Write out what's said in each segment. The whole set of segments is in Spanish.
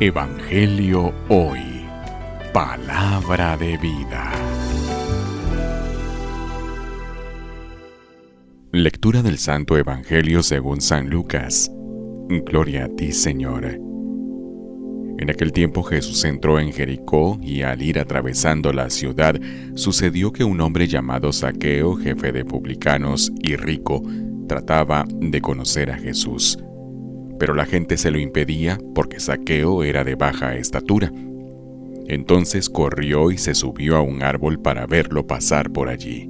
Evangelio Hoy. Palabra de vida. Lectura del Santo Evangelio según San Lucas. Gloria a ti, Señor. En aquel tiempo Jesús entró en Jericó y al ir atravesando la ciudad sucedió que un hombre llamado Saqueo, jefe de publicanos y rico, trataba de conocer a Jesús pero la gente se lo impedía porque Saqueo era de baja estatura. Entonces corrió y se subió a un árbol para verlo pasar por allí.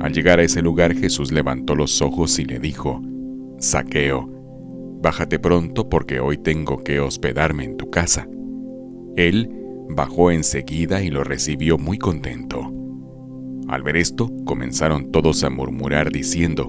Al llegar a ese lugar Jesús levantó los ojos y le dijo, Saqueo, bájate pronto porque hoy tengo que hospedarme en tu casa. Él bajó enseguida y lo recibió muy contento. Al ver esto, comenzaron todos a murmurar diciendo,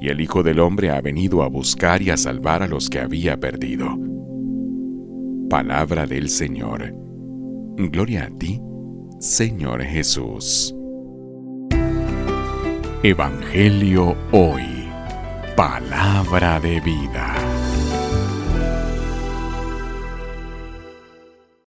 y el Hijo del Hombre ha venido a buscar y a salvar a los que había perdido. Palabra del Señor. Gloria a ti, Señor Jesús. Evangelio hoy. Palabra de vida.